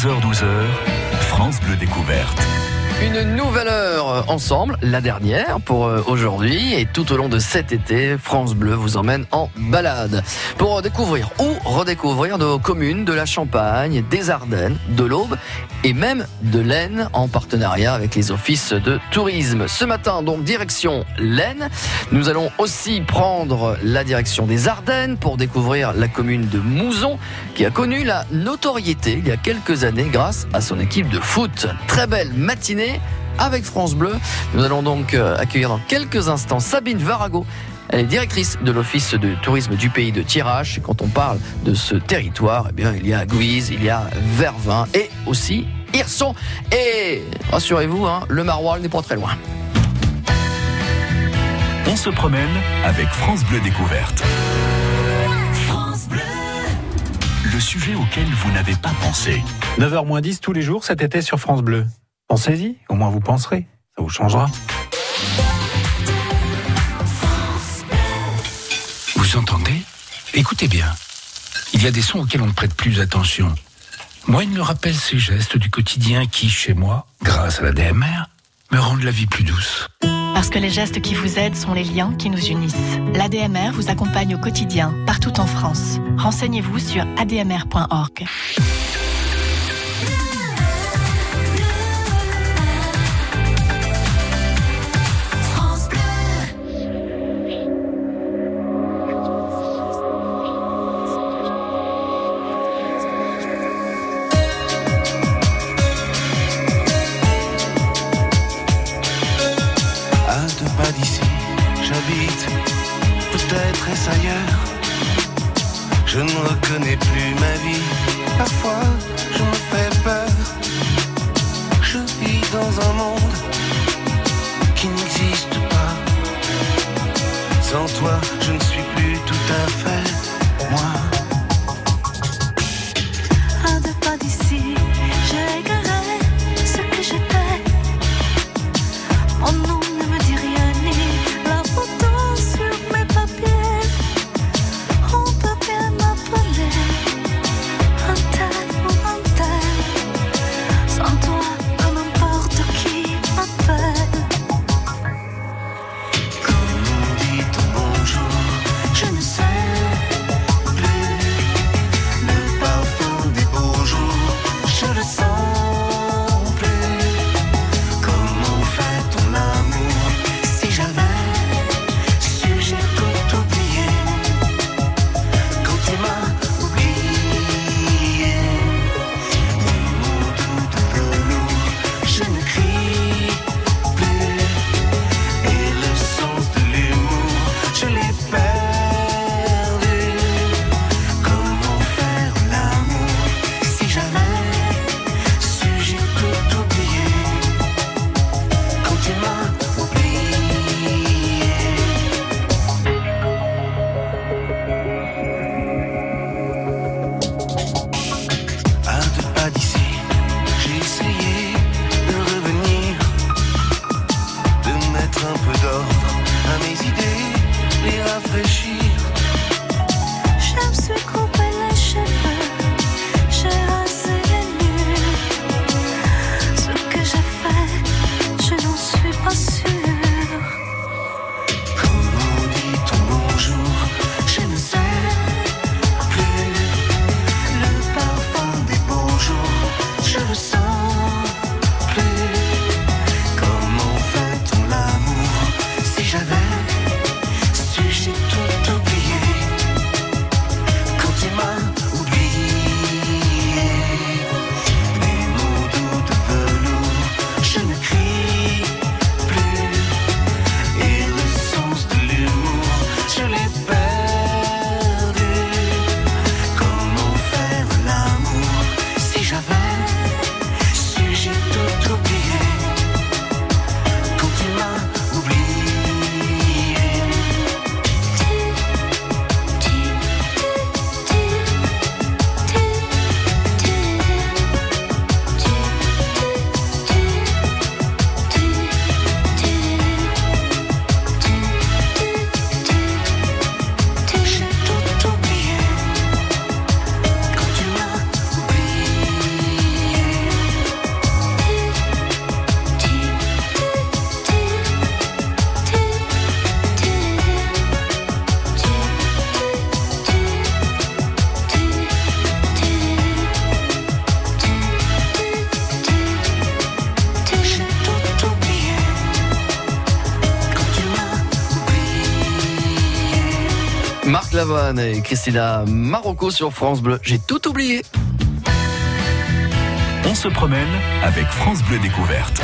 11h-12h, France Bleu Découverte. Une nouvelle heure ensemble, la dernière pour euh, aujourd'hui et tout au long de cet été, France Bleu vous emmène en balade pour découvrir ou redécouvrir nos communes de la Champagne, des Ardennes, de l'Aube et même de l'Aisne en partenariat avec les offices de tourisme. Ce matin donc direction l'Aisne, nous allons aussi prendre la direction des Ardennes pour découvrir la commune de Mouzon qui a connu la notoriété il y a quelques années grâce à son équipe de foot. Très belle matinée avec France Bleu. Nous allons donc euh, accueillir dans quelques instants Sabine Varago. Elle est directrice de l'Office de tourisme du pays de. Et quand on parle de ce territoire, eh bien, il y a Guise, il y a Vervin et aussi Hirson. Et rassurez-vous, hein, le Maroilles n'est pas très loin. On se promène avec France Bleu Découverte. Le sujet auquel vous n'avez pas pensé. 9h 10 tous les jours cet été sur France Bleu. Pensez-y, au moins vous penserez, ça vous changera. Vous entendez? Écoutez bien. Il y a des sons auxquels on ne prête plus attention. Moi, il me rappelle ces gestes du quotidien qui, chez moi, grâce à la DMR, me rendent la vie plus douce. Parce que les gestes qui vous aident sont les liens qui nous unissent. L'ADMR vous accompagne au quotidien, partout en France. Renseignez-vous sur admr.org. Christina Marocco sur France Bleu. J'ai tout oublié. On se promène avec France Bleu Découverte.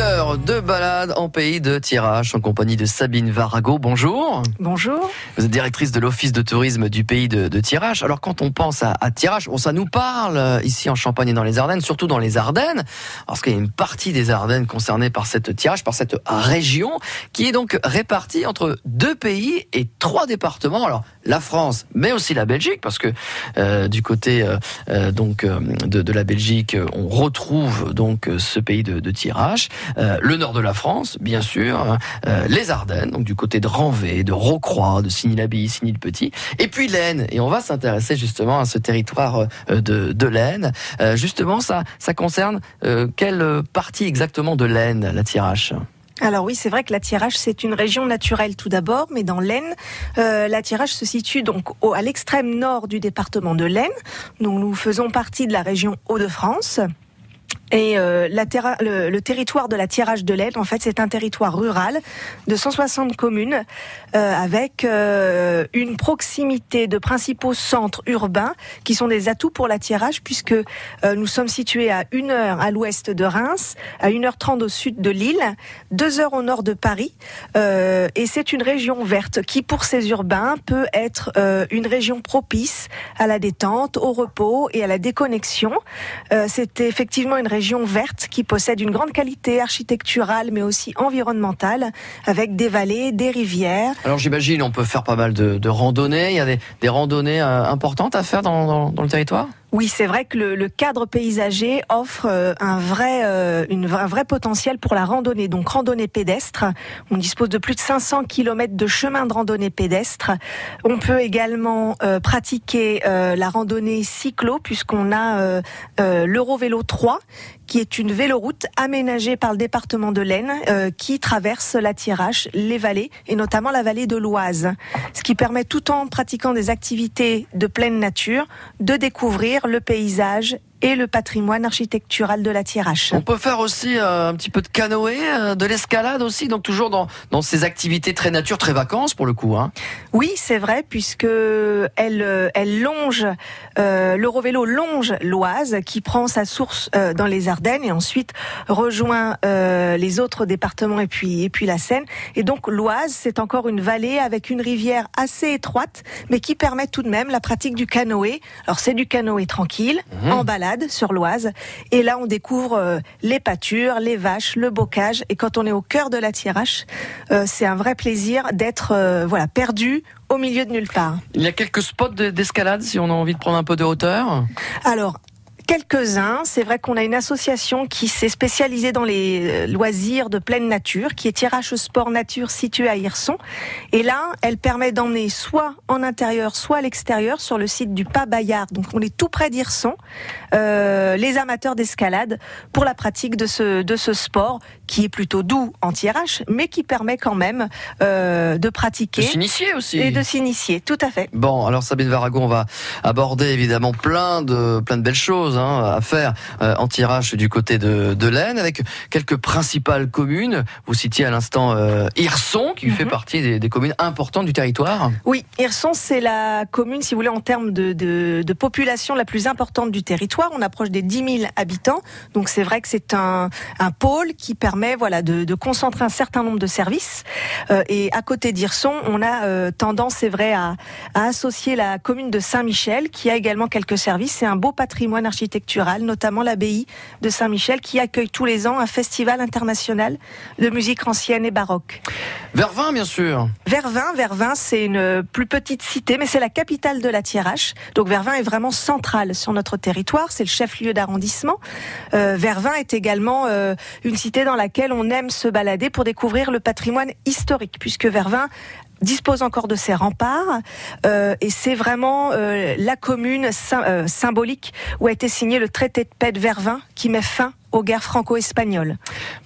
Heure de balade en pays de Tirage en compagnie de Sabine Varago. Bonjour. Bonjour. Vous êtes directrice de l'office de tourisme du pays de, de Tirage. Alors quand on pense à, à Tirage, ça nous parle euh, ici en Champagne et dans les Ardennes, surtout dans les Ardennes, parce qu'il y a une partie des Ardennes concernée par cette Tirage, par cette région, qui est donc répartie entre deux pays et trois départements. Alors la France, mais aussi la Belgique, parce que euh, du côté euh, donc de, de la Belgique, on retrouve donc ce pays de, de Tirage, Euh, le nord de la France, bien sûr, euh, les Ardennes, donc du côté de Ranvé, de Rocroi, de Signy-l'Abbaye, Signy-le-Petit, et puis l'Aisne. Et on va s'intéresser justement à ce territoire euh, de, l'Aisne. Justement, ça, ça concerne quelle partie exactement de l'Aisne, la Tirage Alors oui, c'est vrai que la Tirage, c'est une région naturelle tout d'abord, mais dans l'Aisne, euh, la Tirage se situe donc à l'extrême nord du département de l'Aisne. Donc nous faisons partie de la région Hauts-de-France. Et euh, le, territoire de la Tirage de l'Aisne, en fait, c'est un territoire rural de 160 communes euh, avec euh, une proximité de principaux centres urbains qui sont des atouts pour la Tirage puisque nous sommes situés à une heure à l'ouest de Reims, à 1h30 au sud de Lille, deux heures au nord de Paris. Et c'est une région verte qui, pour ces urbains, peut être une région propice à la détente, au repos et à la déconnexion. C'est effectivement une région verte qui possède une grande qualité architecturale mais aussi environnementale avec des vallées, des rivières. Alors j'imagine on peut faire pas mal de, randonnées. Il y a des, randonnées euh, importantes à faire dans le territoire? Oui, c'est vrai que le, cadre paysager offre euh, un vrai, euh, un vrai potentiel pour la randonnée. Donc randonnée pédestre, on dispose de plus de 500 km de chemin de randonnée pédestre. On peut également euh, pratiquer la randonnée cyclo puisqu'on a l'Eurovélo 3 qui est une véloroute aménagée par le département de l'Aisne euh, qui traverse la Tirache, les vallées et notamment la vallée de l'Oise. Ce qui permet tout en pratiquant des activités de pleine nature de découvrir le paysage et le patrimoine architectural de la Tirache. On peut faire aussi euh, un petit peu de canoë, euh, de l'escalade aussi, donc toujours dans, dans ces activités très nature, très vacances pour le coup. Hein. Oui, c'est vrai, puisque elle, euh, elle longe, euh, l'Eurovélo longe l'Oise, qui prend sa source euh, dans les Ardennes et ensuite rejoint euh, les autres départements et puis, et puis la Seine. Et donc l'Oise, c'est encore une vallée avec une rivière assez étroite, mais qui permet tout de même la pratique du canoë. Alors c'est du canoë tranquille, en balade sur l'Oise. Et là, on découvre euh, les pâtures, les vaches, le bocage. Et quand on est au cœur de la Tirache, euh, c'est un vrai plaisir d'être euh, voilà perdu au milieu de nulle part. Il y a quelques spots de- d'escalade si on a envie de prendre un peu de hauteur? Alors. Quelques-uns, c'est vrai qu'on a une association qui s'est spécialisée dans les euh, loisirs de pleine nature, qui est Tirage Sport Nature située à Hirson. Et là, elle permet d'emmener soit en intérieur, soit à l'extérieur sur le site du Pas Bayard. Donc on est tout près d'Hirson, euh, les amateurs d'escalade pour la pratique de ce, de ce sport qui est plutôt doux en tirage, mais qui permet quand même euh, de De pratiquer s'initier aussi. et de s'initier. Tout à fait. Bon, alors Sabine Varago, on va aborder évidemment plein de plein de belles choses hein, à faire euh, en tirage du côté de, de l'Aisne, avec quelques principales communes. Vous citiez à l'instant euh, Hirson, qui fait partie des, des communes importantes du territoire. Oui, Hirson, c'est la commune, si vous voulez, en termes de, de, de population la plus importante du territoire. On approche des 10 000 habitants. Donc c'est vrai que c'est un, un pôle qui permet voilà, de, de concentrer un certain nombre de services. Euh, et à côté d'Hirson, on a euh, tendance, c'est vrai, à, à associer la commune de Saint-Michel, qui a également quelques services. C'est un beau patrimoine architectural, notamment l'abbaye de Saint-Michel, qui accueille tous les ans un festival international de musique ancienne et baroque. Vervins, bien sûr. Vervins, Vervins, c'est une plus petite cité, mais c'est la capitale de la Thiérache. Donc Vervins est vraiment centrale sur notre territoire, c'est le chef-lieu d'arrondissement. Euh, Vervins est également euh, une cité dans laquelle on aime se balader pour découvrir le patrimoine historique, puisque Vervins dispose encore de ses remparts. Euh, et c'est vraiment euh, la commune euh, symbolique où a été signé le traité de paix de Vervins qui met fin aux guerres franco-espagnoles.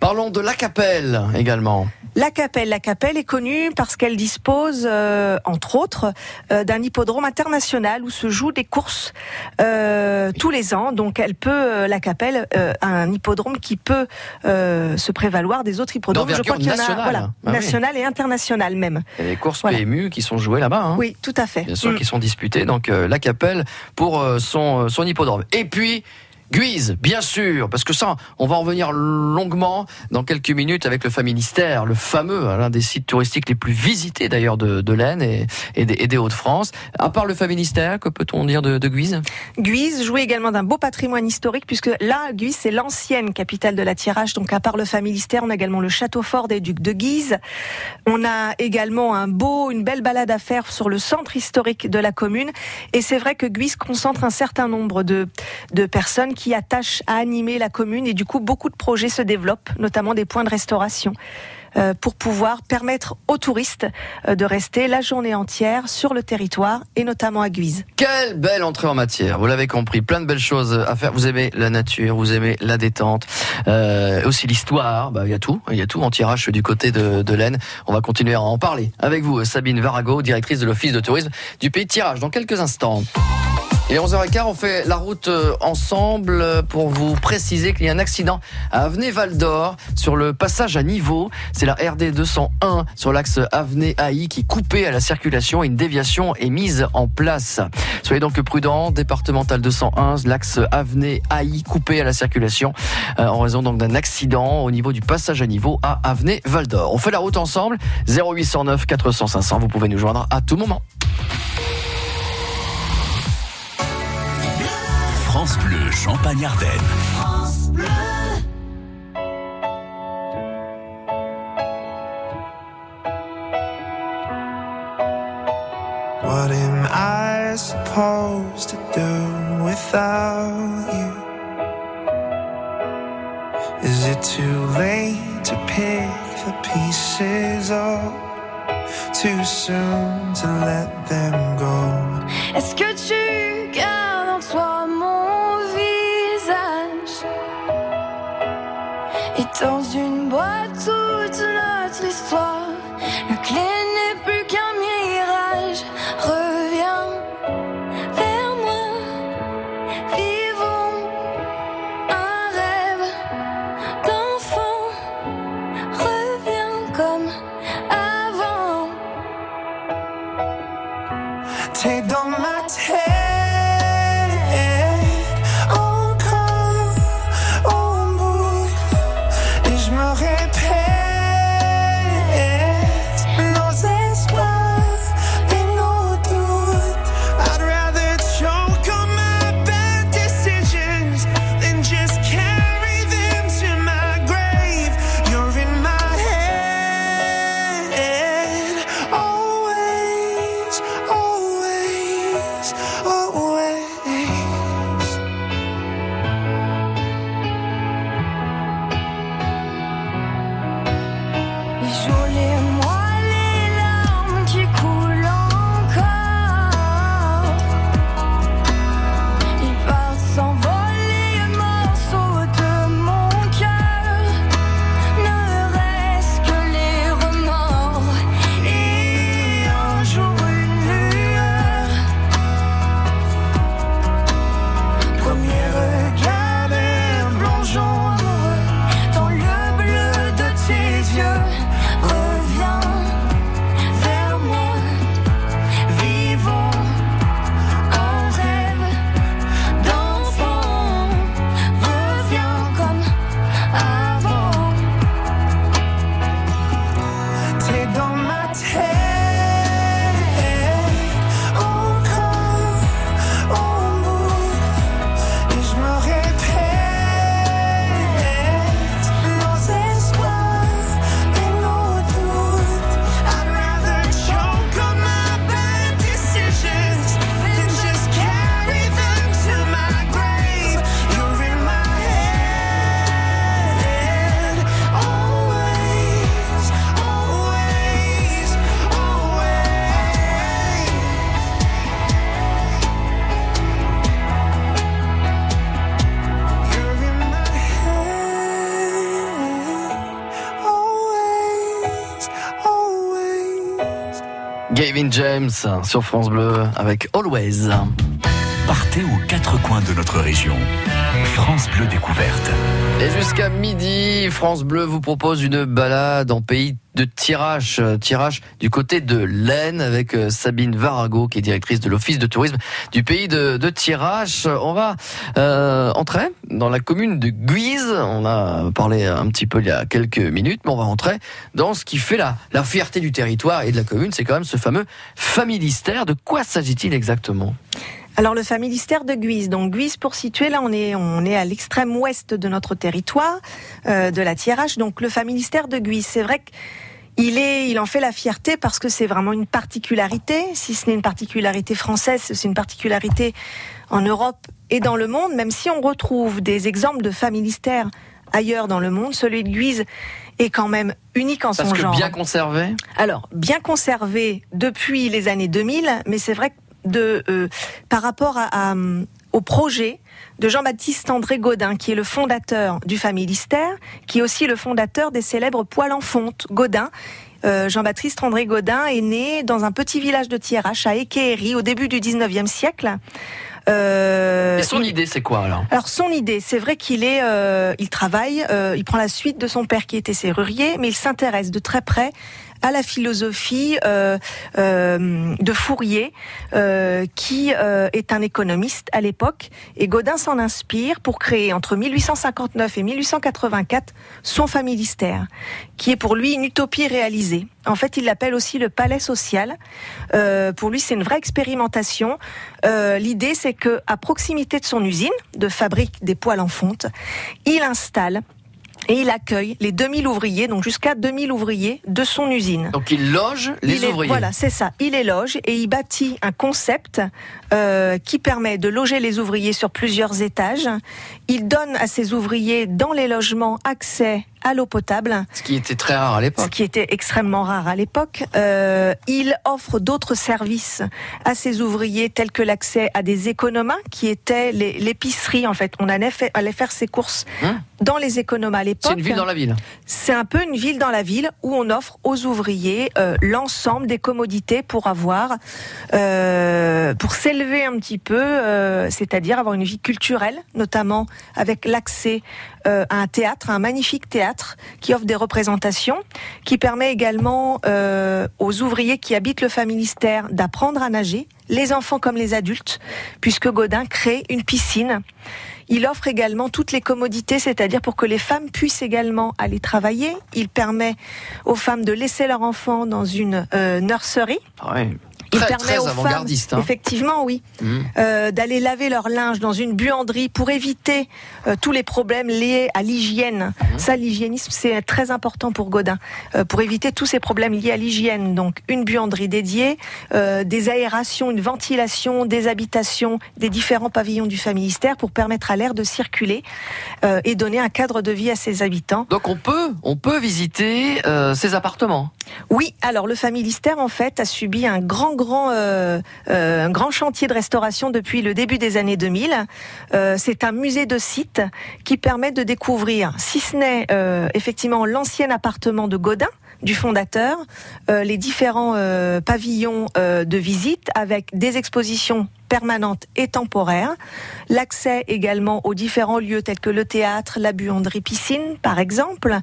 Parlons de la Capelle également. La Capelle, la Capelle est connue parce qu'elle dispose, euh, entre autres, euh, d'un hippodrome international où se jouent des courses euh, tous les ans. Donc, elle peut, la Capelle, un hippodrome qui peut se prévaloir des autres hippodromes. D'envergure qu'il y en a, voilà, Ah oui. national et international même. A des courses Voilà. PMU qui sont jouées là-bas. hein. Oui, tout à fait. Bien sûr, Mm. qui sont disputées. Donc la Capelle pour son, son hippodrome. Et puis. Guise, bien sûr, parce que ça, on va en revenir longuement dans quelques minutes avec le Familistère, le fameux, hein, l'un des sites touristiques les plus visités d'ailleurs de, de l'Aisne et, des, Hauts-de-France. À part le Familistère, que peut-on dire de, Guise? Guise jouit également d'un beau patrimoine historique puisque là, Guise, c'est l'ancienne capitale de la tirage. Donc, à part le Familistère, on a également le château fort des ducs de Guise. On a également un beau, une belle balade à faire sur le centre historique de la commune. Et c'est vrai que Guise concentre un certain nombre de personnes qui attachent à animer la commune et du coup, beaucoup de projets se développent, notamment des points de restauration. euh, pour pouvoir permettre aux touristes euh, de rester la journée entière sur le territoire et notamment à Guise. Quelle belle entrée en matière, vous l'avez compris, plein de belles choses à faire. Vous aimez la nature, vous aimez la détente, euh, aussi l'histoire, bah, il y a tout, il y a tout en tirage du côté de, l'Aisne. On va continuer à en parler avec vous, Sabine Varago, directrice de l'Office de tourisme du pays tirage, dans quelques instants. Et 11h15, on fait la route euh, ensemble euh, pour vous préciser qu'il y a un accident à Avenay-Val d'Or sur le passage à niveau. C'est la RD 201 sur l'axe Avenay-Haï qui est coupée à la circulation une déviation est mise en place. Soyez donc prudents, départemental 201, l'axe Avenay-Haï coupé à la circulation euh, en raison donc d'un accident au niveau du passage à niveau à Avenay-Val d'Or. On fait la route ensemble, 0809 400 500, vous pouvez nous joindre à tout moment. France Bleu Champagne-Ardenne. What am I supposed to do without you? Is it too late to pick the pieces up? Too soon to let them go? Est-ce que tu gardes en toi mon Et dans une boîte toute notre histoire La clé Gavin James sur France Bleu avec Always. Partez aux quatre coins de notre région. France Bleu Découverte. Et jusqu'à midi, France Bleu vous propose une balade en pays de tirage, tirage du côté de l'Aisne avec euh, Sabine Varago qui est directrice de l'office de tourisme du pays de, de Tirage. On va euh, entrer dans la commune de Guise. On a parlé un petit peu il y a quelques minutes, mais on va entrer dans ce qui fait la, la fierté du territoire et de la commune. C'est quand même ce fameux familistère. De quoi s'agit-il exactement? Alors le familistère de Guise. Donc Guise pour situer, là on est on est à l'extrême ouest de notre territoire, euh, de la Thiérache. Donc le familistère de Guise, c'est vrai qu'il est, il en fait la fierté parce que c'est vraiment une particularité. Si ce n'est une particularité française, c'est une particularité en Europe et dans le monde. Même si on retrouve des exemples de familistères ailleurs dans le monde, celui de Guise est quand même unique en Parce son que genre. bien conservé? Alors, bien conservé depuis les années 2000, mais c'est vrai que de, euh, par rapport à, à, au projet de Jean-Baptiste André Gaudin, qui est le fondateur du Familistère, qui est aussi le fondateur des célèbres poils en fonte, Gaudin. Euh, Jean-Baptiste André Gaudin est né dans un petit village de Thiérache, à Équéhéry, au début du 19e siècle. Euh, Et son il- idée, c'est quoi alors? Alors son idée, c'est vrai qu'il est, euh, il travaille, euh, il prend la suite de son père qui était serrurier, mais il s'intéresse de très près à la philosophie euh, euh, de Fourier, euh, qui est un économiste à l'époque, et Godin s'en inspire pour créer entre 1859 et 1884 son familistère, qui est pour lui une utopie réalisée. En fait, il l'appelle aussi le palais social. Pour lui, c'est une vraie expérimentation. L'idée, c'est que à proximité de son usine de fabrique des poêles en fonte, il installe et il accueille les 2000 ouvriers, donc jusqu'à 2000 ouvriers de son usine. Donc il loge les Il est- ouvriers. voilà, c'est ça. Il les loge et il bâtit un concept euh, qui permet de loger les ouvriers sur plusieurs étages. Il donne à ses ouvriers dans les logements accès à l'eau potable, Ce qui était très rare à ce l'époque. qui était extrêmement rare à l'époque. Euh, il offre d'autres services à ses ouvriers, tels que l'accès à des économas, qui étaient l'épicerie. En fait, on allait faire ses courses Hein dans les économas à l'époque. C'est une ville dans la ville. C'est un peu une ville dans la ville où on offre aux ouvriers euh, l'ensemble des commodités pour avoir, euh, pour s'élever un petit peu, euh, c'est-à-dire avoir une vie culturelle, notamment avec l'accès euh, un théâtre, un magnifique théâtre qui offre des représentations, qui permet également euh, aux ouvriers qui habitent le familistère d'apprendre à nager, les enfants comme les adultes, puisque Godin crée une piscine. Il offre également toutes les commodités, c'est-à-dire pour que les femmes puissent également aller travailler. Il permet aux femmes de laisser leurs enfants dans une euh, nurserie. Il Très, permet très aux femmes, hein. effectivement, oui, Mhm. euh, d'aller laver leur linge dans une buanderie pour éviter euh, tous les problèmes liés à l'hygiène. Mhm. Ça, l'hygiénisme, c'est très important pour Godin, euh, pour éviter tous ces problèmes liés à l'hygiène. Donc, une buanderie dédiée, des aérations, une ventilation des habitations des différents pavillons du familistère pour permettre à l'air de circuler et donner un cadre de vie à ses habitants. Donc on peut, on peut visiter ces appartements? Oui, alors le familistère en fait a subi un grand grand euh, euh, un grand chantier de restauration depuis le début des années 2000. Euh, c'est un musée de site qui permet de découvrir, si ce n'est effectivement l'ancien appartement de Godin du fondateur, les différents pavillons de visite avec des expositions permanentes et temporaires, l'accès également aux différents lieux tels que le théâtre, la buanderie piscine par exemple,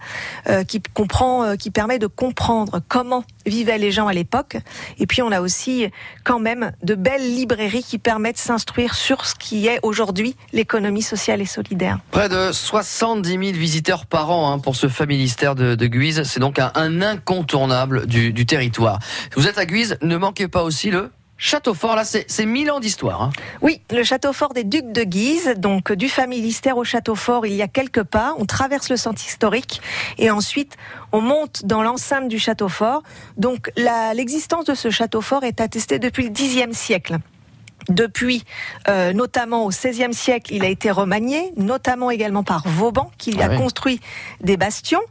euh, qui comprend, euh, qui permet de comprendre comment vivaient les gens à l'époque. Et puis on a aussi quand même de belles librairies qui permettent de s'instruire sur ce qui est aujourd'hui l'économie sociale et solidaire. Près de 70 000 visiteurs par an hein, pour ce familistère de, de Guise. C'est donc un, incontournable du, du territoire. Vous êtes à Guise, ne manquez pas aussi le Château Fort. Là, c'est c'est 1000 ans d'histoire. hein. Oui, le château fort des Ducs de Guise, donc du familistère au château fort, il y a quelques pas. On traverse le centre historique et ensuite on monte dans l'enceinte du château fort. Donc l'existence de ce château fort est attestée depuis le Xe siècle. Depuis, euh, notamment au XVIe siècle, il a été remanié, notamment également par Vauban, qui Ah a oui. construit des bastions.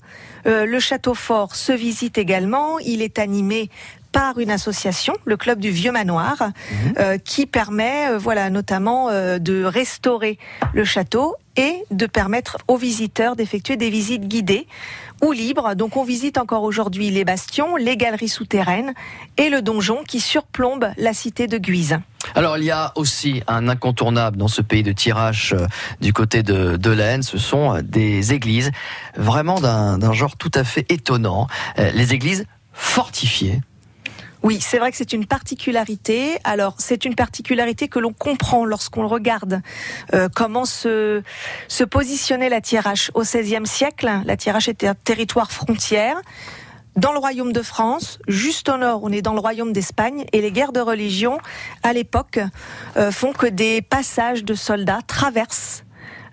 Euh, le château fort se visite également. Il est animé par une association, le club du Vieux Manoir, euh, qui permet, euh, voilà, notamment euh, de restaurer le château et de permettre aux visiteurs d'effectuer des visites guidées ou libres. Donc on visite encore aujourd'hui les bastions, les galeries souterraines et le donjon qui surplombe la cité de Guise. Alors il y a aussi un incontournable dans ce pays de tirage euh, du côté de, de l'Aisne, ce sont des églises vraiment d'un d'un genre tout à fait étonnant, Euh, les églises fortifiées. Oui, c'est vrai que c'est une particularité. Alors, c'est une particularité que l'on comprend lorsqu'on regarde euh, comment se, se positionnait la Thiérache au XVIe siècle. La Thiérache était un territoire frontière. Dans le royaume de France, juste au nord, on est dans le royaume d'Espagne, et les guerres de religion, à l'époque, euh, font que des passages de soldats traversent,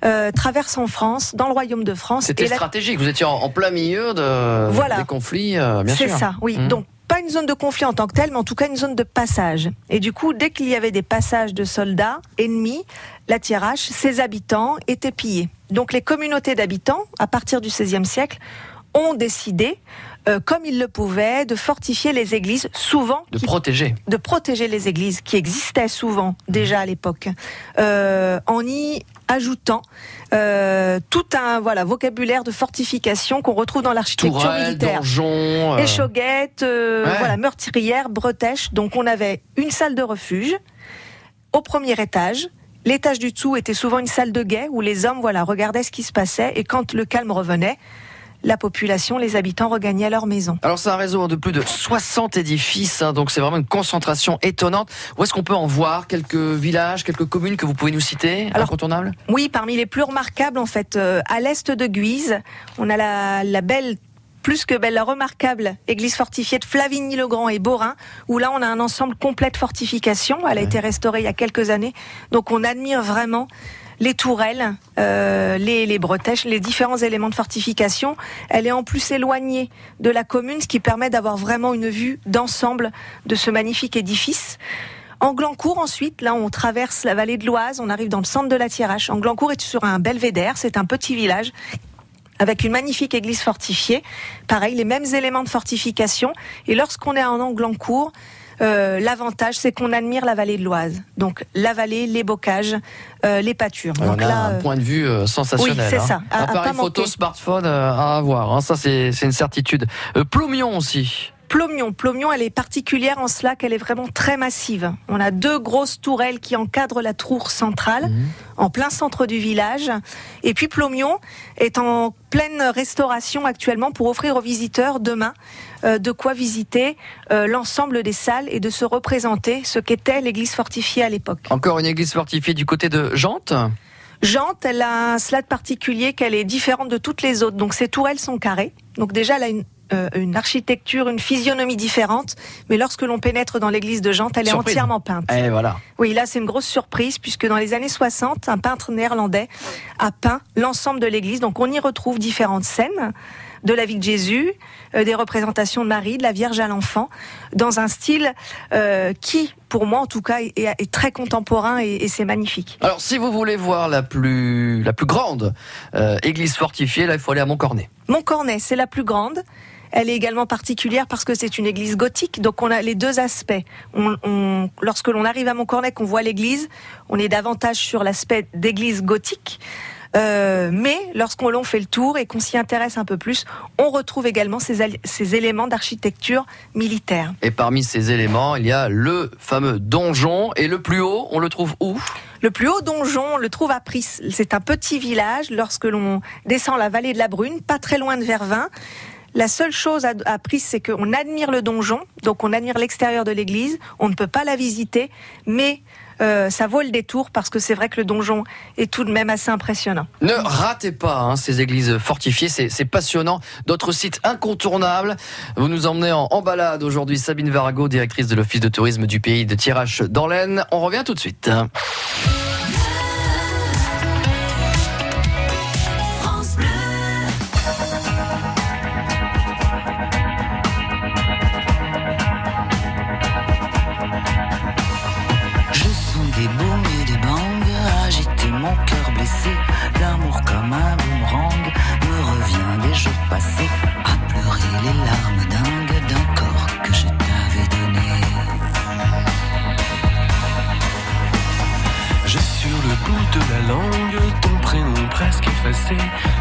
euh, en France, dans le royaume de France. C'était la- stratégique, vous étiez en, en plein milieu de, Voilà. des conflits, euh, bien sûr. C'est ça, oui. Mhm. Donc pas une zone de conflit en tant que telle, mais en tout cas une zone de passage. Et du coup, dès qu'il y avait des passages de soldats ennemis, la Thiérache, ses habitants étaient pillés. Donc les communautés d'habitants, à partir du XVIe siècle, ont décidé, euh, comme ils le pouvaient, de fortifier les églises, souvent de qui- protéger. de protéger les églises qui existaient souvent déjà à l'époque, euh, en y ajoutant euh, tout un voilà vocabulaire de fortification qu'on retrouve dans l'architecture militaire. donjon. euh, Échauguettes, euh, Ouais. voilà, meurtrières, bretèches. Donc on avait une salle de refuge au premier étage. L'étage du dessous était souvent une salle de guet où les hommes voilà regardaient ce qui se passait et quand le calme revenait, la population, les habitants regagnaient leur maison. Alors c'est un réseau de plus de 60 édifices, hein, donc c'est vraiment une concentration étonnante. Où est-ce qu'on peut en voir quelques villages, quelques communes que vous pouvez nous citer, Alors, incontournables? Oui, parmi les plus remarquables, en fait, euh, à l'est de Guise, on a la, la belle, plus que belle, la remarquable église fortifiée de Flavigny-le-Grand et Borin, où là, on a un ensemble complet de fortifications. Elle a été restaurée il y a quelques années. Donc, on admire vraiment les tourelles, euh, les, les bretèches, les différents éléments de fortification. Elle est en plus éloignée de la commune, ce qui permet d'avoir vraiment une vue d'ensemble de ce magnifique édifice. Anglancourt ensuite, là on traverse la vallée de l'Oise, on arrive dans le centre de la Thiérache. Anglancourt est sur un belvédère, c'est un petit village avec une magnifique église fortifiée. Pareil, les mêmes éléments de fortification. Et lorsqu'on est en Anglancourt, euh, l'avantage c'est qu'on admire la vallée de l'Oise. Donc la vallée, les bocages, euh, les pâtures. on Donc a là, un euh, point de vue euh, sensationnel. oui, c'est hein. ça. À- Appareil photo, manquer. smartphone euh, à avoir, hein, ça c'est c'est une certitude. Euh, Ploumion aussi. Plomion. Plomion, elle est particulière en cela qu'elle est vraiment très massive. On a deux grosses tourelles qui encadrent la tour centrale, en plein centre du village. Et puis Plomion est en pleine restauration actuellement pour offrir aux visiteurs demain de quoi visiter euh, l'ensemble des salles et de se représenter ce qu'était l'église fortifiée à l'époque. Encore une église fortifiée du côté de Jante. Jante, elle a un slade particulier qu'elle est différente de toutes les autres. Donc ces tourelles sont carrées. Donc déjà, elle a une, euh, une architecture, une physionomie différente. Mais lorsque l'on pénètre dans l'église de Jante, elle Surprise. est entièrement peinte. Et voilà. Oui, là, c'est une grosse surprise puisque dans les années 60, un peintre néerlandais a peint l'ensemble de l'église. Donc on y retrouve différentes scènes de la vie de Jésus, euh, des représentations de Marie, de la Vierge à l'enfant, dans un style euh, qui, pour moi en tout cas, est, est très contemporain et, et c'est magnifique. Alors si vous voulez voir la plus la plus grande euh, église fortifiée, là il faut aller à Montcornet. Montcornet, c'est la plus grande. Elle est également particulière parce que c'est une église gothique, donc on a les deux aspects. On, on- lorsque l'on arrive à Montcornet, qu'on voit l'église, on est davantage sur l'aspect d'église gothique. Euh, mais lorsqu'on l'on fait le tour et qu'on s'y intéresse un peu plus, on retrouve également ces, ces éléments d'architecture militaire. Et parmi ces éléments, il y a le fameux donjon et le plus haut, on le trouve où? Le plus haut donjon, on le trouve à Pris. C'est un petit village lorsque l'on descend la vallée de la Brune, pas très loin de Vervins. La seule chose à, à Pris, c'est qu'on admire le donjon, donc on admire l'extérieur de l'église. On ne peut pas la visiter, mais euh, ça vaut le détour parce que c'est vrai que le donjon est tout de même assez impressionnant. Ne ratez pas hein, ces églises fortifiées, c'est passionnant. D'autres sites incontournables. Vous nous emmenez en, en balade aujourd'hui. Sabine Varago, directrice de l'Office de tourisme du pays de Tirage dans l'Aisne. On revient tout de suite.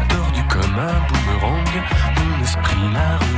Tordu comme un boomerang. Mon esprit l'a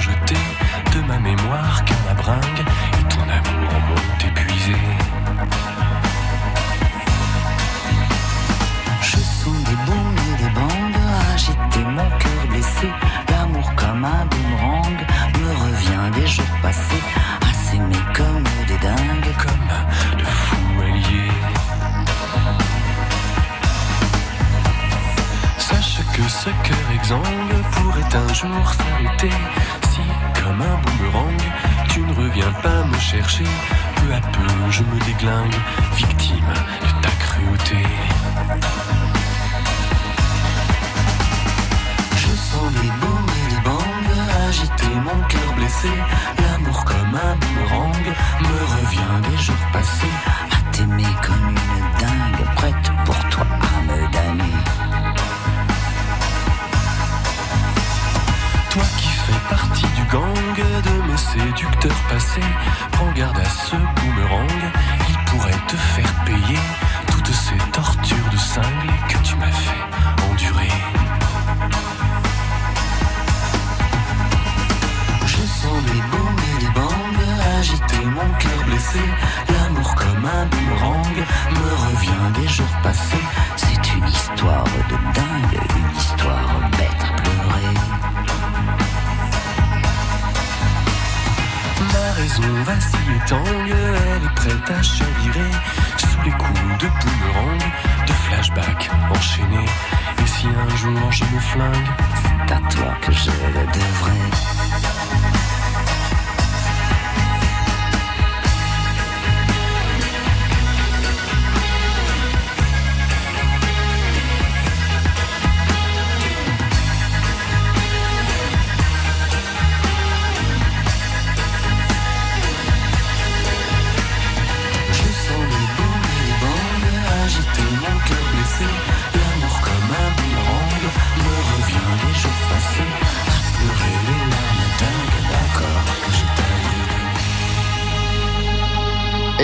Et si un jour je me flingue, C'est à toi que je le devrais.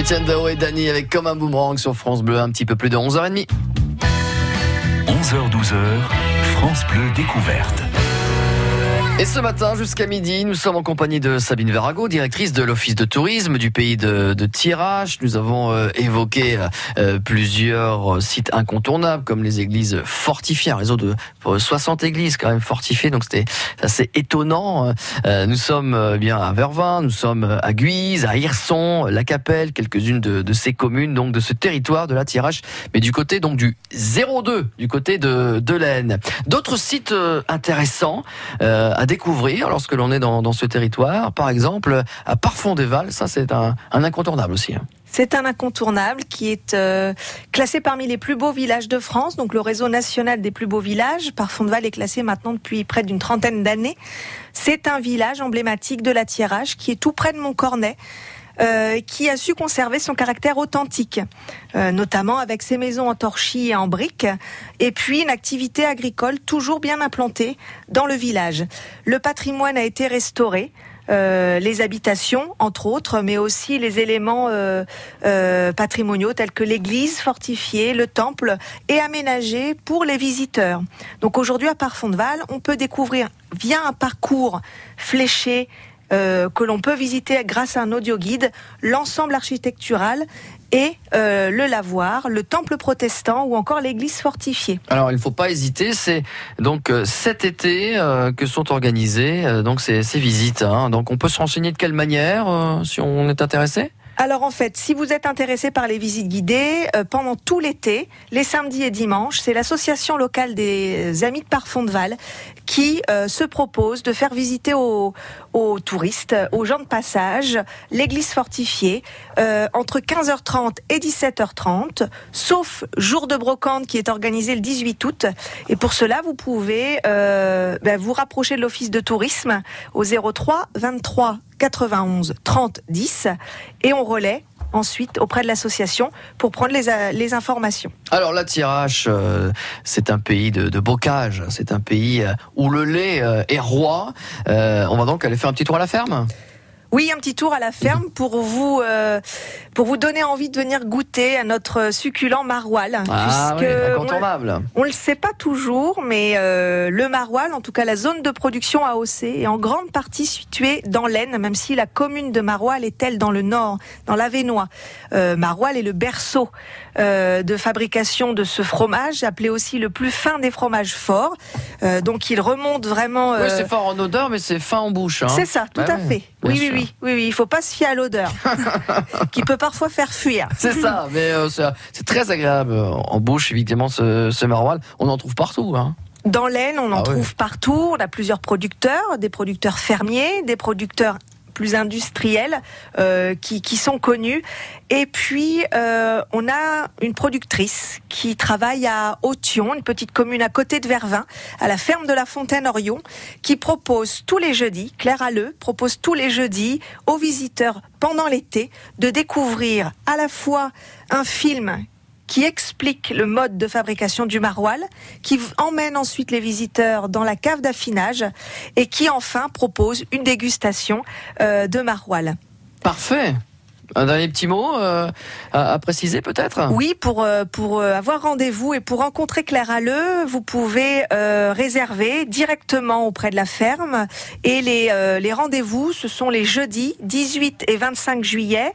Etienne Dao et Dany avec Comme un boomerang sur France Bleu, un petit peu plus de 11h30. 11h-12h, France Bleu découverte. Et ce matin, jusqu'à midi, nous sommes en compagnie de Sabine Verago, directrice de l'Office de tourisme du pays de, de Tirage. Nous avons euh, évoqué euh, plusieurs sites incontournables, comme les églises fortifiées, un réseau de euh, 60 églises quand même fortifiées, donc c'était assez étonnant. Euh, nous sommes euh, bien à Vervins, nous sommes à Guise, à Hirson, La Capelle, quelques-unes de, de ces communes, donc de ce territoire de la Tirage, mais du côté donc du 02, du côté de, de l'Aisne. D'autres sites euh, intéressants euh, découvrir lorsque l'on est dans, ce territoire. Par exemple, à Parfond-des-Vals, ça c'est un, incontournable aussi. hein. C'est un incontournable qui est euh, classé parmi les plus beaux villages de France, donc le réseau national des plus beaux villages. Parfond-de-Val est classé maintenant depuis près d'une trentaine d'années. C'est un village emblématique de la Tirage qui est tout près de Montcornet. Euh, qui a su conserver son caractère authentique, euh, notamment avec ses maisons en torchis et en briques, et puis une activité agricole toujours bien implantée dans le village. Le patrimoine a été restauré, euh, les habitations, entre autres, mais aussi les éléments euh, euh, patrimoniaux tels que l'église fortifiée, le temple, et aménagé pour les visiteurs. Donc aujourd'hui, à Parfond-de-Val, on peut découvrir via un parcours fléché euh, que l'on peut visiter grâce à un audio guide l'ensemble architectural et euh, le lavoir, le temple protestant ou encore l'église fortifiée. Alors, il ne faut pas hésiter. C'est donc euh, cet été euh, que sont organisées donc ces, ces visites. hein. Donc, on peut se renseigner de quelle manière si on est intéressé? Alors en fait, si vous êtes intéressé par les visites guidées, euh, pendant tout l'été, les samedis et dimanches, c'est l'association locale des Amis de Parfond-de-Val qui euh, se propose de faire visiter aux, aux touristes, aux gens de passage, l'église fortifiée euh, entre 15h30 et 17h30, sauf jour de brocante qui est organisé le 18 août. Et pour cela, vous pouvez euh, ben, vous rapprocher de l'office de tourisme au 03 23 91 30 10 et on relaie ensuite auprès de l'association pour prendre les, euh, informations. Alors, la Tirage, euh, c'est un pays de, bocage. C'est un pays euh, où le lait euh, est roi. On va donc aller faire un petit tour à la ferme Oui, un petit tour à la ferme pour vous euh, pour vous donner envie de venir goûter à notre succulent maroilles. Ah oui, on- incontournable. On le sait pas toujours, mais euh, le maroilles, en tout cas la zone de production AOC, est en grande partie située dans l'Aisne, même si la commune de Maroilles est elle dans le nord, dans l'Avenois. Euh, Maroilles est le berceau euh, de fabrication de ce fromage, appelé aussi le plus fin des fromages forts. Euh, donc il remonte vraiment. Oui, euh, c'est fort en odeur, mais c'est fin en bouche. hein. c'est ça, tout Ouais, à ouais, fait. Oui, oui, oui, oui, oui. Il faut pas se fier à l'odeur, qui peut parfois faire fuir. C'est ça, mais euh, c'est très agréable en bouche, évidemment, ce, ce maroilles. On en trouve partout. Hein. Dans l'Aisne, on en Ah trouve partout. On a plusieurs producteurs, des producteurs fermiers, des producteurs plus industriels euh, qui, sont connus. Et puis, euh, on a une productrice qui travaille à Authion, une petite commune à côté de Vervins, à la ferme de la Fontaine-Orion, qui propose tous les jeudis, Claire Halleux propose tous les jeudis aux visiteurs pendant l'été de découvrir à la fois un film qui explique le mode de fabrication du maroilles, qui emmène ensuite les visiteurs dans la cave d'affinage et qui enfin propose une dégustation euh, de maroilles. Parfait. Un dernier petit mot euh, à, à préciser peut-être? Oui, pour, euh, pour avoir rendez-vous et pour rencontrer Claire Halleux, vous pouvez euh, réserver directement auprès de la ferme. Et les, les rendez-vous, ce sont les jeudis 18 et 25 juillet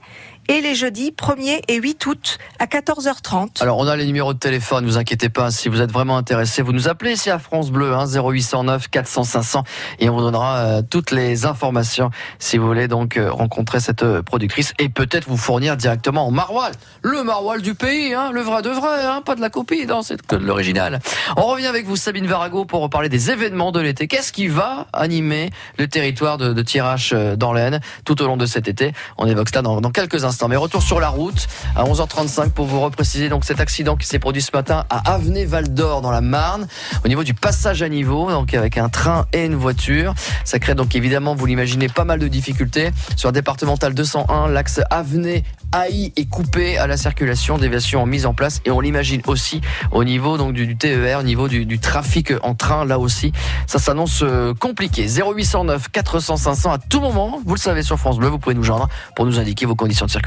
et les jeudis 1er et 8 août à 14h30. Alors, on a les numéros de téléphone, ne vous inquiétez pas. Si vous êtes vraiment intéressé, vous nous appelez ici à France Bleu, hein, 0809 400 500, et on vous donnera euh, toutes les informations si vous voulez donc euh, rencontrer cette euh, productrice et peut-être vous fournir directement en maroilles. Le maroilles du pays, hein, le vrai de vrai, hein, pas de la copie, non, c'est de l'original. On revient avec vous, Sabine Varago, pour reparler des événements de l'été. Qu'est-ce qui va animer le territoire de, de Tirage dans l'Aisne tout au long de cet été? On évoque cela dans quelques instants. Mais retour sur la route à 11h35 pour vous repréciser donc cet accident qui s'est produit ce matin à Avenay-Val d'Or dans la Marne, au niveau du passage à niveau, donc avec un train et une voiture. Ça crée donc évidemment, vous l'imaginez, pas mal de difficultés. Sur la départementale 201, l'axe Avenay AI est coupé à la circulation, déviation en mise en place et on l'imagine aussi au niveau donc du, du TER, au niveau du, du trafic en train là aussi. Ça s'annonce euh, compliqué. 0809 400 500 à tout moment, vous le savez sur France Bleu, vous pouvez nous joindre pour nous indiquer vos conditions de circulation.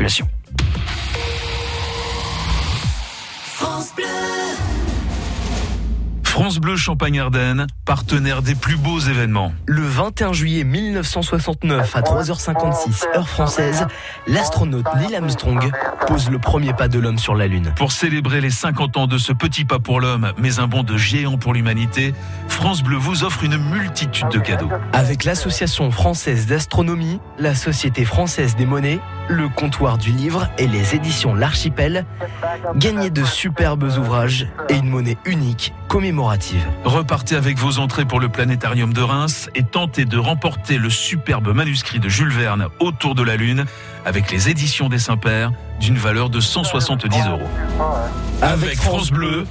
France Bleu Champagne-Ardenne, partenaire des plus beaux événements. Le 21 juillet 1969 à 3h56 heure française, l'astronaute Neil Armstrong pose le premier pas de l'homme sur la Lune. Pour célébrer les 50 ans de ce petit pas pour l'homme, mais un bond de géant pour l'humanité, France Bleu vous offre une multitude de cadeaux. Avec l'Association française d'astronomie, la Société française des monnaies, le comptoir du livre et les éditions L'Archipel, gagnez de superbes ouvrages et une monnaie unique commémorative. Repartez avec vos entrées pour le planétarium de Reims et tentez de remporter le superbe manuscrit de Jules Verne Autour de la Lune avec les éditions des Saints-Pères d'une valeur de 170 euros. Avec France Bleu,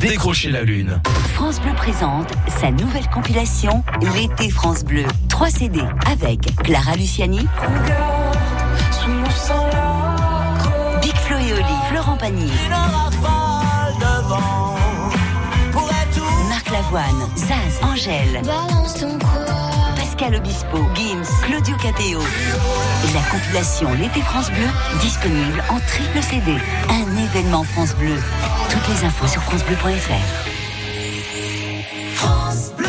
décrochez la Lune. France Bleu présente sa nouvelle compilation L'été France Bleu. 3 CD avec Clara Luciani, Big Flo et Oli, Florent Pagny, Lavoine, Zaz, Angèle, Pascal Obispo, Gims, Claudio Capéo. Et la compilation L'été France Bleu, disponible en triple CD. Un événement France Bleu. Toutes les infos sur francebleu.fr. France Bleu.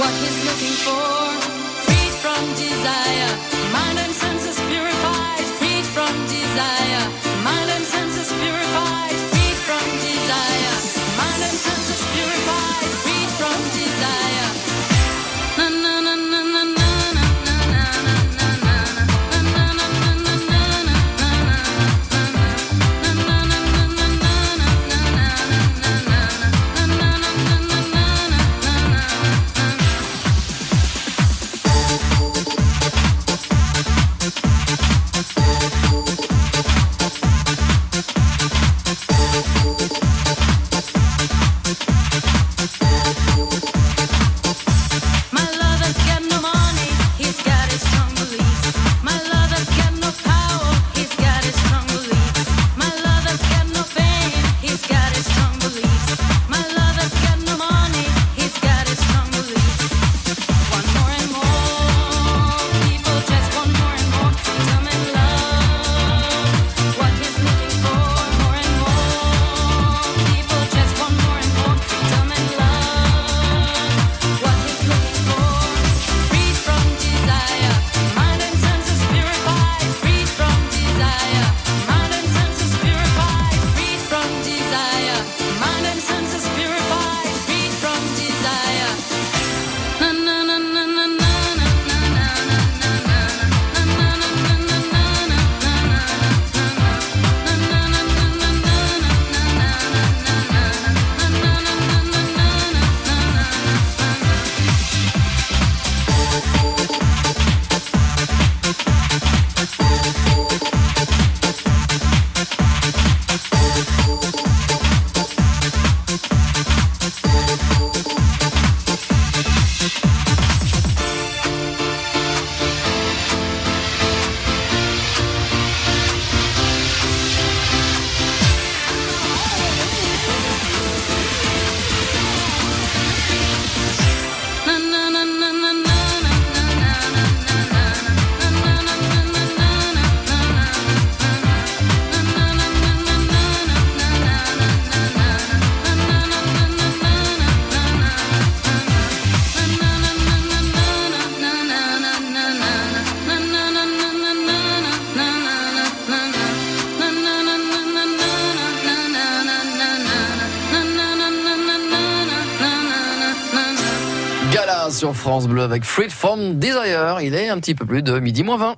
What he's looking for, freed from desire, mind France Bleu avec Fruit from Desire. Il est un petit peu plus de midi moins 20.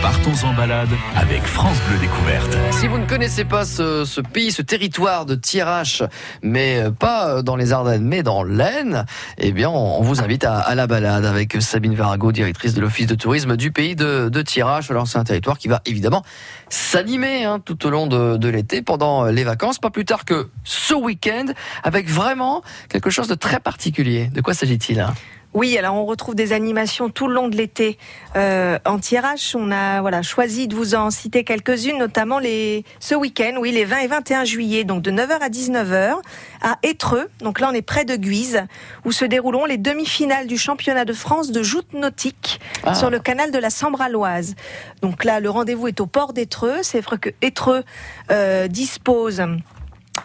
Partons en balade avec France Bleu Découverte. Si vous ne connaissez pas ce, ce pays, ce territoire de Thiérache, mais pas dans les Ardennes, mais dans l'Aisne, eh bien, on, on vous invite à, à la balade avec Sabine Varago, directrice de l'Office de tourisme du pays de, de Thiérache. Alors, c'est un territoire qui va évidemment s'animer hein, tout au long de, de l'été, pendant les vacances, pas plus tard que ce week-end, avec vraiment quelque chose de très particulier. De quoi s'agit-il hein? Oui, alors on retrouve des animations tout le long de l'été euh, en tirage. On a voilà choisi de vous en citer quelques-unes, notamment les ce week-end, oui, les 20 et 21 juillet, donc de 9h à 19h à Étreux. Donc là, on est près de Guise, où se dérouleront les demi-finales du championnat de France de joute nautique Ah. sur le canal de la Sambre-à-Loise. Donc là, le rendez-vous est au port d'Étreux. C'est vrai que Étreux euh, dispose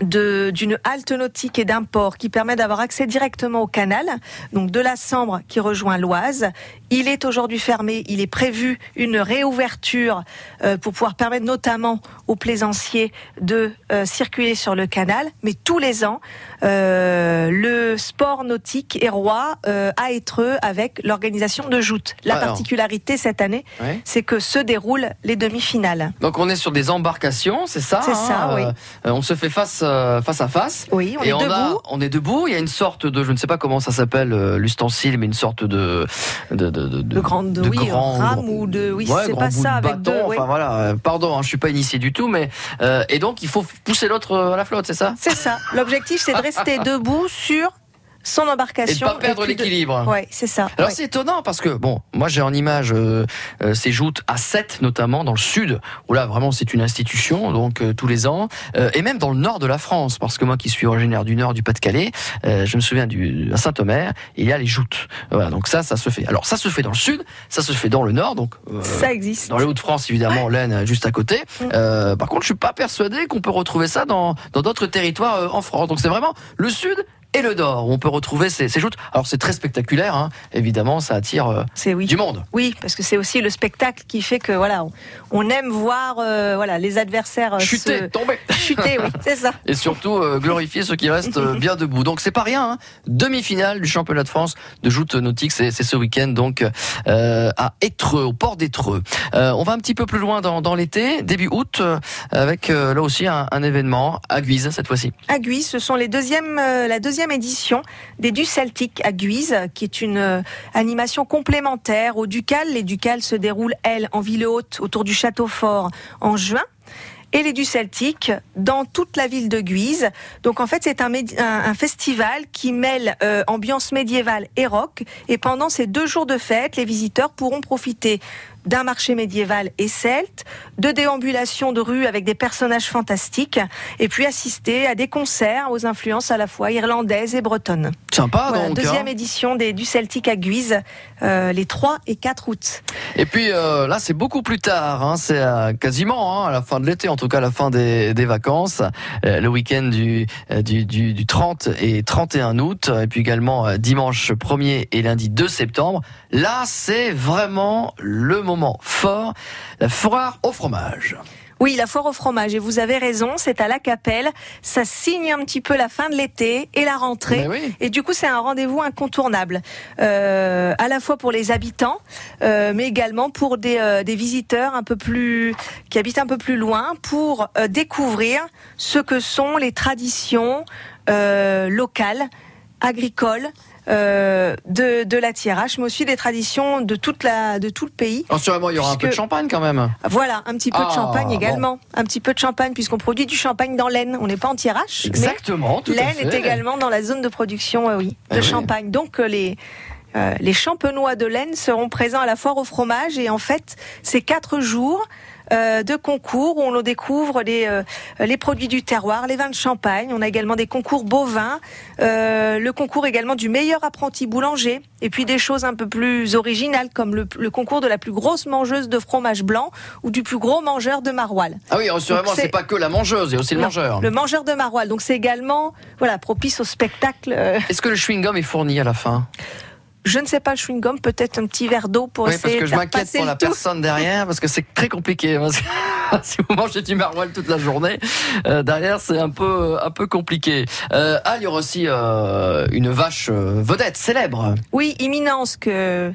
d'une halte nautique et d'un port qui permet d'avoir accès directement au canal, donc de la Sambre qui rejoint l'Oise. Il est aujourd'hui fermé, il est prévu une réouverture euh, pour pouvoir permettre notamment aux plaisanciers de euh, circuler sur le canal, mais tous les ans, euh, le sport nautique est roi à Étreux avec l'organisation de joute. La Alors. particularité cette année, Ouais. c'est que se déroulent les demi-finales. Donc on est sur des embarcations, c'est ça C'est hein, ça, oui. euh, on se fait face face à face. Oui, on et est on, a- debout. on est debout. Il y a une sorte de, je ne sais pas comment ça s'appelle l'ustensile, mais une sorte de de de, de, De grande, oui, grand- rame ou de, oui, ouais, c'est pas ça de avec bâton, deux, oui. Enfin voilà. Pardon, hein, je suis pas initié du tout, mais euh, et donc il faut pousser l'autre euh, à la flotte, c'est ça? C'est ça. L'objectif, c'est de rester debout sur son embarcation. Et de pas perdre de- l'équilibre. Ouais, c'est ça. Alors ouais. c'est étonnant parce que bon, moi j'ai en image euh, euh, ces joutes à 7 notamment dans le sud où là vraiment c'est une institution donc euh, tous les ans euh, et même dans le nord de la France parce que moi qui suis originaire du nord du Pas-de-Calais, euh, je me souviens du à Saint-Omer, il y a les joutes. Voilà, donc ça ça se fait. Alors ça se fait dans le sud, ça se fait dans le nord donc euh, Ça existe. dans les Hauts-de-France évidemment, l'Aisne juste à côté. Euh, par contre, je suis pas persuadé qu'on peut retrouver ça dans dans d'autres territoires euh, en France. Donc c'est vraiment le sud et le nord où on peut retrouver ces, ces joutes. Alors c'est très spectaculaire, hein. évidemment, ça attire euh, oui. du monde. Oui, parce que c'est aussi le spectacle qui fait que voilà, on, aime voir euh, voilà les adversaires euh, Chuter, se- tomber. chuter, oui, c'est ça. Et surtout euh, glorifier ceux qui restent bien debout. Donc c'est pas rien. Hein. Demi-finale du championnat de France de joute nautique, c'est ce week-end donc à Étreux, au port d'Étreux. On va un petit peu plus loin dans, dans l'été, début août, avec là aussi un, un événement à Guise cette fois-ci. À Guise, ce sont les deuxièmes, la deuxième édition des Du Celtic à Guise, qui est une euh, animation complémentaire au Ducal. Les Ducales se déroulent, elles, en ville haute, autour du château fort, en juin. Et les du Celtic dans toute la ville de Guise. Donc en fait c'est un festival qui mêle euh, ambiance médiévale et rock. Et pendant ces deux jours de fête, les visiteurs pourront profiter d'un marché médiéval et celte, de déambulations de rue avec des personnages fantastiques, et puis assister à des concerts aux influences à la fois irlandaises et bretonnes. Sympa Voilà, donc. deuxième hein. édition des, du Celtic à Guise, euh, les 3 et 4 août. Et puis euh, là, c'est beaucoup plus tard. Hein, c'est euh, quasiment hein, à la fin de l'été, en tout cas à la fin des, des vacances, le week-end du, du, du, du 30 et 31 août, et puis également dimanche 1er et lundi 2 septembre. Là, c'est vraiment le moment fort, la foire au fromage. Oui, la foire au fromage, et vous avez raison, c'est à la Capelle. Ça signe un petit peu la fin de l'été et la rentrée. Oui. Et du coup, c'est un rendez-vous incontournable, euh, à la fois pour les habitants, euh, mais également pour des, euh, des visiteurs un peu plus qui habitent un peu plus loin, pour découvrir ce que sont les traditions locales, agricoles. Euh, de, de la Thiérache, mais aussi des traditions de toute la de tout le pays. Assurément, il y aura un peu de champagne quand même. Voilà, un petit peu Ah, de champagne bon. également. Un petit peu de champagne, puisqu'on produit du champagne dans l'Aisne. On n'est pas en mais Exactement, tout L'Aisne est également dans la zone de production, euh, oui, Eh de champagne. Donc euh, les euh, les champenois de l'Aisne seront présents à la foire au fromage et en fait, c'est quatre jours. Euh, de concours où on découvre les, euh, les produits du terroir, les vins de champagne. On a également des concours bovins, euh, le concours également du meilleur apprenti boulanger, et puis des choses un peu plus originales comme le, le concours de la plus grosse mangeuse de fromage blanc ou du plus gros mangeur de maroilles. Ah oui, assurément, c'est- pas que la mangeuse, il y a aussi le Non, mangeur. Le mangeur de maroilles. Donc c'est également voilà propice au spectacle. Est-ce que le chewing-gum est fourni à la fin? Je ne sais pas le chewing-gum, peut-être un petit verre d'eau pour Oui, parce essayer que de je m'inquiète pour la tout. personne derrière, parce que c'est très compliqué. parce que si vous mangez du maroilles toute la journée, euh, derrière c'est un peu un peu compliqué. Euh, ah, il y aura aussi euh, une vache vedette célèbre. Oui, imminence que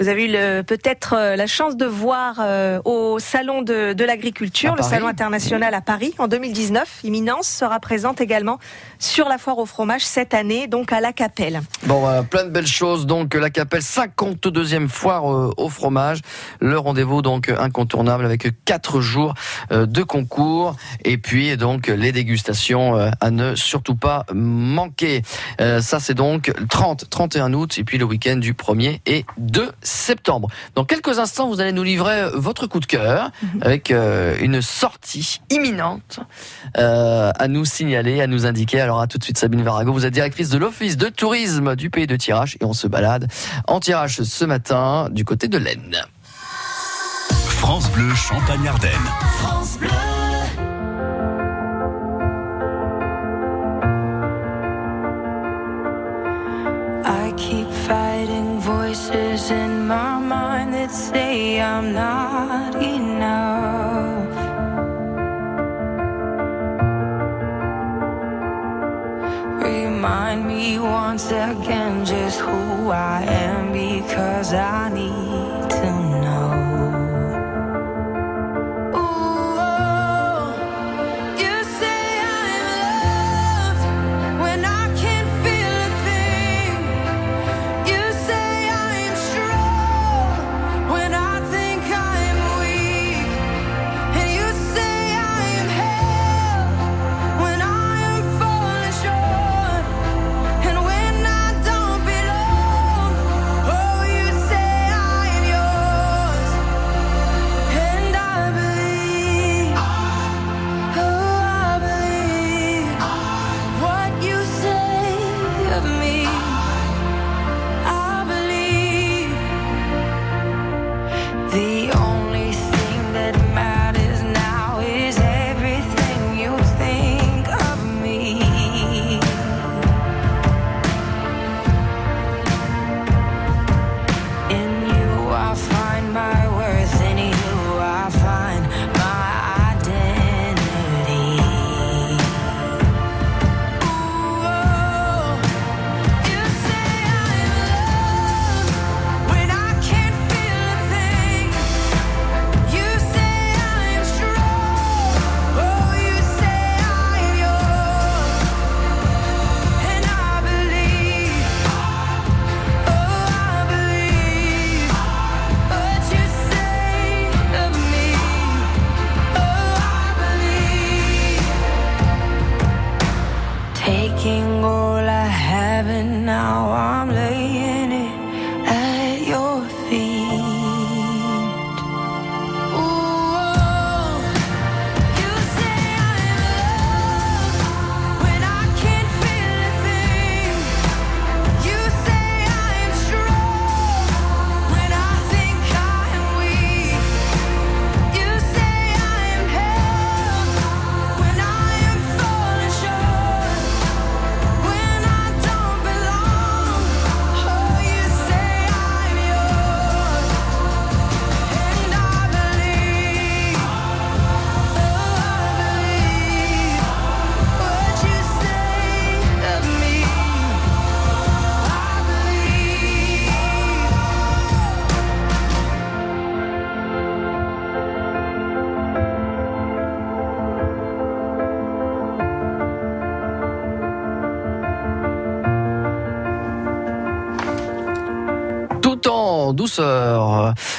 vous avez eu peut-être la chance de voir euh, au salon de, de l'agriculture, le salon international à Paris en 2019. Imminence sera présente également sur la foire au fromage cette année, donc à la Capelle. Bon, voilà, plein de belles choses. Donc, la Capelle, 52e foire euh, au fromage. Le rendez-vous, donc, incontournable avec quatre jours euh, de concours. Et puis, donc, les dégustations euh, à ne surtout pas manquer. Euh, ça, c'est donc 30, 31 août. Et puis, le week-end du 1er et 2 septembre. Dans quelques instants, vous allez nous livrer votre coup de cœur avec euh, une sortie imminente euh, à nous signaler, à nous indiquer. Alors à tout de suite Sabine Varago, vous êtes directrice de l'office de tourisme du pays de Tirage et on se balade en tirage ce matin du côté de l'Aisne. France Bleu Champagne-Ardenne. France Bleu. I keep fighting voices in my mind that say I'm not once again just who I am because I need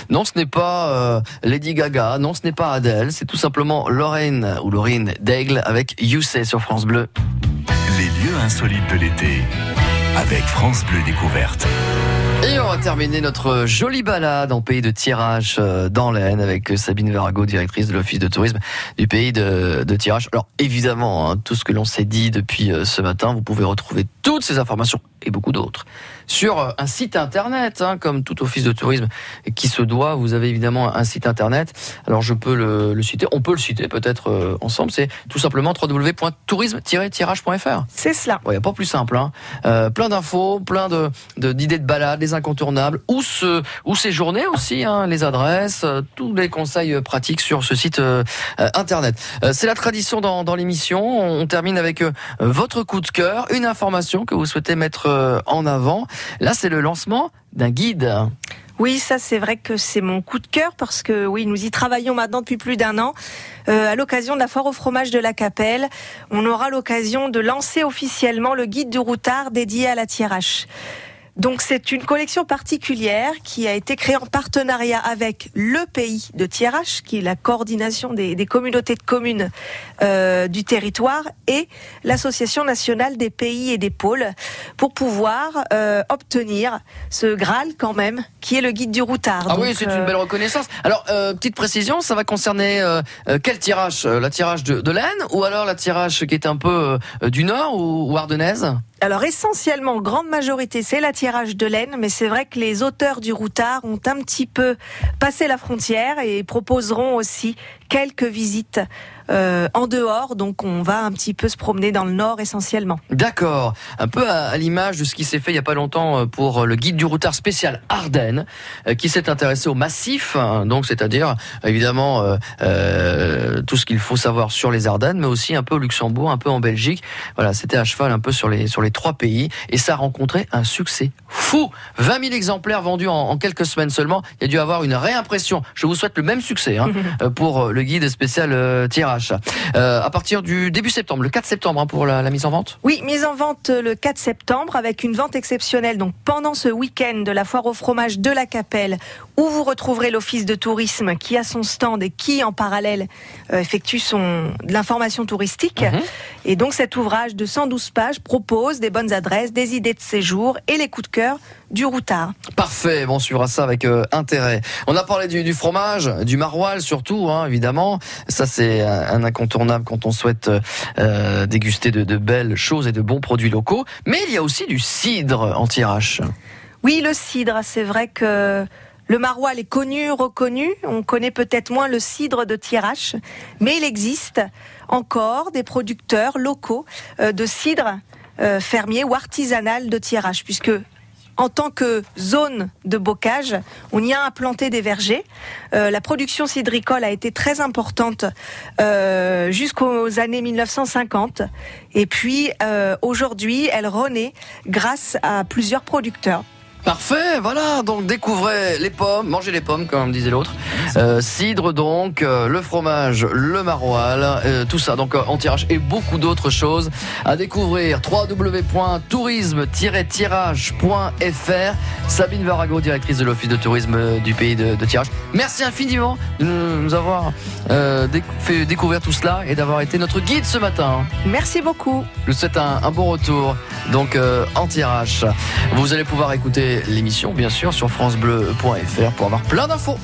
Non, ce n'est pas euh, Lady Gaga, non, ce n'est pas Adele, c'est tout simplement Lorraine ou Lorraine d'Aigle avec You Say sur France Bleu. Les lieux insolites de l'été. Avec France Bleu Découverte. Et on va terminer notre jolie balade en pays de tirage euh, dans l'Aisne avec Sabine Varago, directrice de l'Office de tourisme du pays de, de tirage. Alors évidemment, hein, tout ce que l'on s'est dit depuis euh, ce matin, vous pouvez retrouver toutes ces informations et beaucoup d'autres sur euh, un site internet, hein, comme tout office de tourisme qui se doit. Vous avez évidemment un site internet. Alors je peux le, le citer, on peut le citer peut-être euh, ensemble. C'est tout simplement www.tourisme-tirage.fr. C'est cela. Il n'y a pas plus simple. Hein. Euh, plein d'infos, plein de de- d'idées de, balades, les incontournables, où se où séjourner aussi, hein, les adresses, euh, tous les conseils euh, pratiques sur ce site euh, internet. Euh, C'est la tradition dans, dans l'émission. On, on termine avec votre coup de cœur, une information que vous souhaitez mettre en avant. Là, c'est le lancement d'un guide. Oui, ça c'est vrai que c'est mon coup de cœur parce que oui, nous y travaillons maintenant depuis plus d'un an. Euh, à l'occasion de la foire au fromage de la Capelle, on aura l'occasion de lancer officiellement le guide du routard dédié à la Thiérache. Donc c'est une collection particulière qui a été créée en partenariat avec le pays de Thiérache, qui est la coordination des, des communautés de communes euh, du territoire, et l'Association nationale des pays et des pôles, pour pouvoir euh, obtenir ce Graal quand même, qui est le guide du routard. Ah oui, c'est euh, une belle reconnaissance. Alors, euh, petite précision, ça va concerner euh, euh, quel tirage Euh, La tirage de, de l'Aisne ou alors la tirage qui est un peu euh, du Nord ou, ou ardennaise? Alors essentiellement, grande majorité, c'est la tirage de laine, mais c'est vrai que les auteurs du routard ont un petit peu passé la frontière et proposeront aussi quelques visites euh, en dehors. Donc on va un petit peu se promener dans le nord essentiellement. D'accord. Un peu à, à l'image de ce qui s'est fait il y a pas longtemps euh, pour euh, le guide du routard spécial Ardennes, qui s'est intéressé au massif, hein, donc c'est-à-dire évidemment euh, euh, tout ce qu'il faut savoir sur les Ardennes, mais aussi un peu au Luxembourg, un peu en Belgique. Voilà, c'était à cheval un peu sur les sur les trois pays, et ça a rencontré un succès fou. 20 000 exemplaires vendus en, en quelques semaines seulement. Il y a dû avoir une réimpression. Je vous souhaite le même succès hein, pour le guide spécial euh, Euh, à partir du début septembre, le 4 septembre hein, pour la, la mise en vente. Oui, mise en vente le 4 septembre avec une vente exceptionnelle. Donc pendant ce week-end de la foire au fromage de la Capelle, où vous retrouverez l'office de tourisme qui a son stand et qui en parallèle euh, effectue son de l'information touristique. Et donc cet ouvrage de 112 pages propose des bonnes adresses, des idées de séjour et les coups de cœur du routard. Parfait, bon, on suivra ça avec euh, intérêt. On a parlé du, du fromage, du maroilles surtout, hein, évidemment. Ça, c'est un, un incontournable quand on souhaite euh, euh, déguster de, de belles choses et de bons produits locaux. Mais il y a aussi du cidre anti-RH. Oui, le cidre, c'est vrai que le maroilles est connu, reconnu. On connaît peut-être moins le cidre de Thiérache, mais il existe encore des producteurs locaux euh, de cidre euh, fermier ou artisanal de Thiérache, puisque en tant que zone de bocage, on y a implanté des vergers. Euh, la production cidricole a été très importante jusqu'aux années 1950. Et puis aujourd'hui, elle renaît grâce à plusieurs producteurs. Parfait, voilà, donc découvrez les pommes, mangez les pommes comme disait l'autre. Euh, cidre donc, euh, le fromage, le maroilles, euh, tout ça donc euh, anti-RH et beaucoup d'autres choses à découvrir. www.tourisme-tirage.fr Sabine Varago, directrice de l'Office de tourisme du pays de, de Tirage. Merci infiniment de nous avoir déc- fait découvrir tout cela et d'avoir été notre guide ce matin. Merci beaucoup. Je vous souhaite un, un bon retour, donc euh, anti-RH. Vous allez pouvoir écouter l'émission, bien sûr, sur FranceBleu.fr pour avoir plein d'infos.